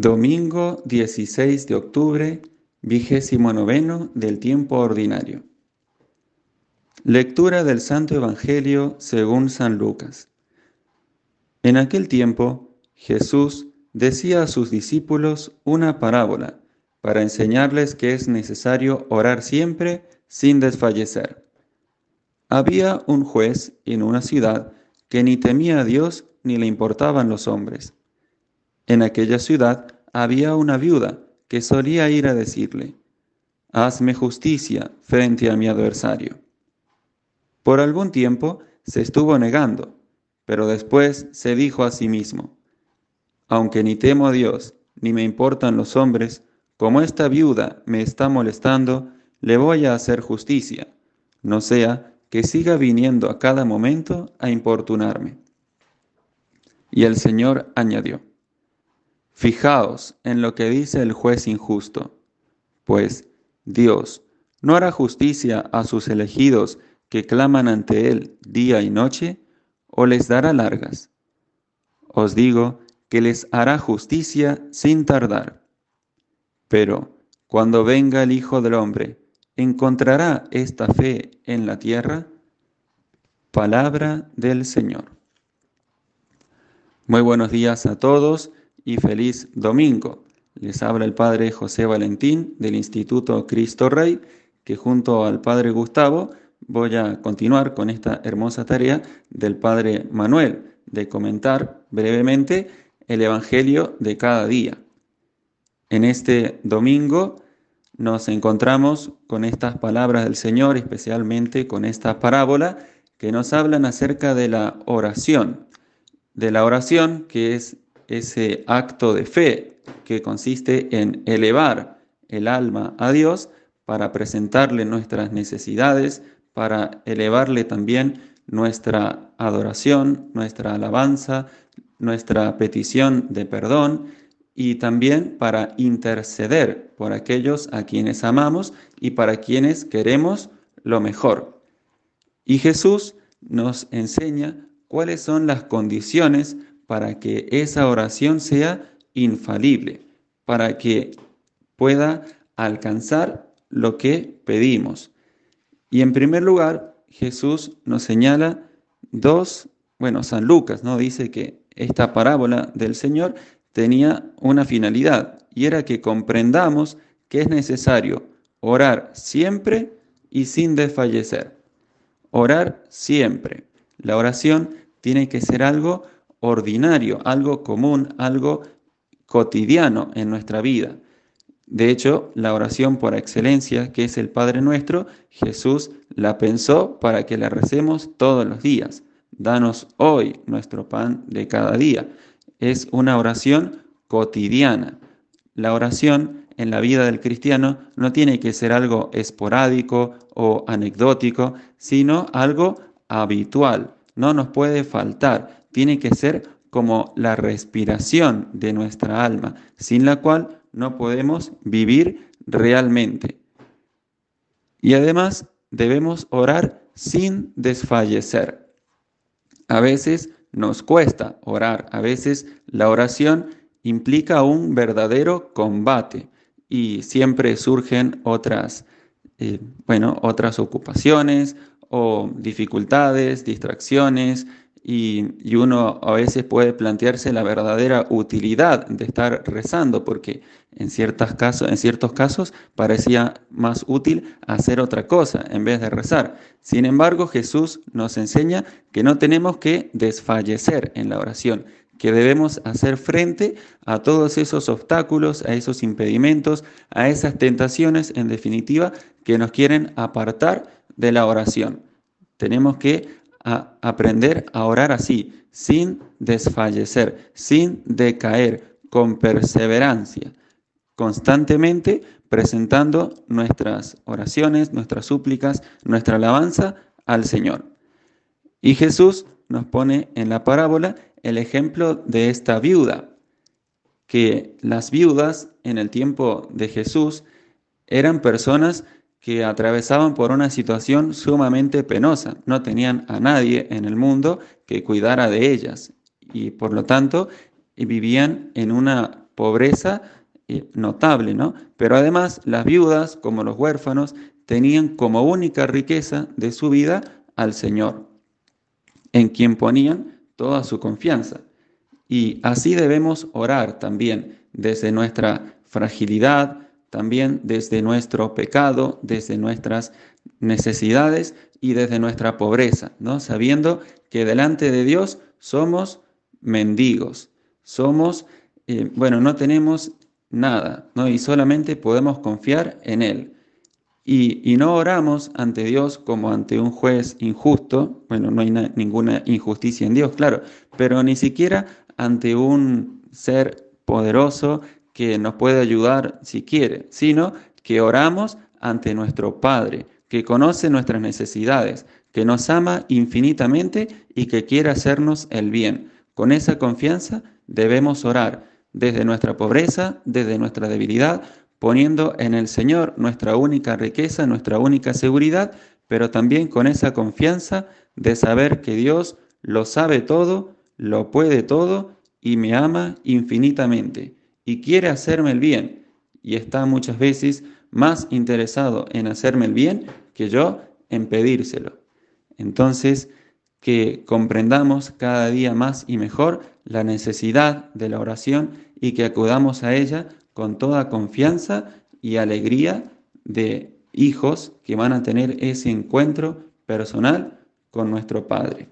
Domingo 16 de octubre, vigésimo noveno del tiempo ordinario. Lectura del Santo Evangelio según San Lucas. En aquel tiempo, Jesús decía a sus discípulos una parábola para enseñarles que es necesario orar siempre sin desfallecer. Había un juez en una ciudad que ni temía a Dios ni le importaban los hombres. En aquella ciudad había una viuda que solía ir a decirle, Hazme justicia frente a mi adversario. Por algún tiempo se estuvo negando, pero después se dijo a sí mismo, Aunque ni temo a Dios, ni me importan los hombres, como esta viuda me está molestando, le voy a hacer justicia, no sea que siga viniendo a cada momento a importunarme. Y el Señor añadió, Fijaos en lo que dice el juez injusto, pues Dios no hará justicia a sus elegidos que claman ante Él día y noche, o les dará largas. Os digo que les hará justicia sin tardar. Pero cuando venga el Hijo del Hombre, ¿encontrará esta fe en la tierra? Palabra del Señor. Muy buenos días a todos y feliz domingo. Les habla el Padre José Valentín del Instituto Cristo Rey, que junto al Padre Gustavo voy a continuar con esta hermosa tarea del Padre Manuel de comentar brevemente el Evangelio de cada día. En este domingo nos encontramos con estas palabras del Señor, especialmente con esta parábola que nos hablan acerca de la oración, de la oración que es ese acto de fe que consiste en elevar el alma a Dios para presentarle nuestras necesidades, para elevarle también nuestra adoración, nuestra alabanza, nuestra petición de perdón y también para interceder por aquellos a quienes amamos y para quienes queremos lo mejor. Y Jesús nos enseña cuáles son las condiciones para que esa oración sea infalible, para que pueda alcanzar lo que pedimos. Y en primer lugar, Jesús nos señala dos, bueno, San Lucas, ¿no? Dice que esta parábola del Señor tenía una finalidad y era que comprendamos que es necesario orar siempre y sin desfallecer. Orar siempre. La oración tiene que ser algo ordinario, algo común, algo cotidiano en nuestra vida. De hecho, la oración por excelencia, que es el Padre nuestro, Jesús la pensó para que la recemos todos los días. Danos hoy nuestro pan de cada día. Es una oración cotidiana. La oración en la vida del cristiano no tiene que ser algo esporádico o anecdótico, sino algo habitual. No nos puede faltar tiene que ser como la respiración de nuestra alma, sin la cual no podemos vivir realmente. Y además debemos orar sin desfallecer. A veces nos cuesta orar, a veces la oración implica un verdadero combate y siempre surgen otras, eh, bueno, otras ocupaciones o dificultades, distracciones, y, uno a veces puede plantearse la verdadera utilidad de estar rezando, porque en, ciertos casos, en ciertos casos parecía más útil hacer otra cosa en vez de rezar. Sin embargo, Jesús nos enseña que no tenemos que desfallecer en la oración, que debemos hacer frente a todos esos obstáculos, a esos impedimentos, a esas tentaciones, en definitiva, que nos quieren apartar de la oración. Tenemos que a aprender a orar así, sin desfallecer, sin decaer, con perseverancia, constantemente presentando nuestras oraciones, nuestras súplicas, nuestra alabanza al Señor. Y Jesús nos pone en la parábola el ejemplo de esta viuda, que las viudas en el tiempo de Jesús eran personas que atravesaban por una situación sumamente penosa. No tenían a nadie en el mundo que cuidara de ellas y por lo tanto vivían en una pobreza eh, notable, ¿no? Pero además las viudas, como los huérfanos, tenían como única riqueza de su vida al Señor, en quien ponían toda su confianza. Y así debemos orar también desde nuestra fragilidad, también desde nuestro pecado, desde nuestras necesidades y desde nuestra pobreza, ¿no? Sabiendo que delante de Dios somos mendigos, somos, eh, bueno, no tenemos nada, ¿no? Y solamente podemos confiar en Él. Y, no oramos ante Dios como ante un juez injusto, bueno, no hay ninguna injusticia en Dios, claro, pero ni siquiera ante un ser poderoso que nos puede ayudar si quiere, sino que oramos ante nuestro Padre, que conoce nuestras necesidades, que nos ama infinitamente y que quiere hacernos el bien. Con esa confianza debemos orar desde nuestra pobreza, desde nuestra debilidad, poniendo en el Señor nuestra única riqueza, nuestra única seguridad, pero también con esa confianza de saber que Dios lo sabe todo, lo puede todo y me ama infinitamente y quiere hacerme el bien y está muchas veces más interesado en hacerme el bien que yo en pedírselo. Entonces, que comprendamos cada día más y mejor la necesidad de la oración y que acudamos a ella con toda confianza y alegría de hijos que van a tener ese encuentro personal con nuestro Padre.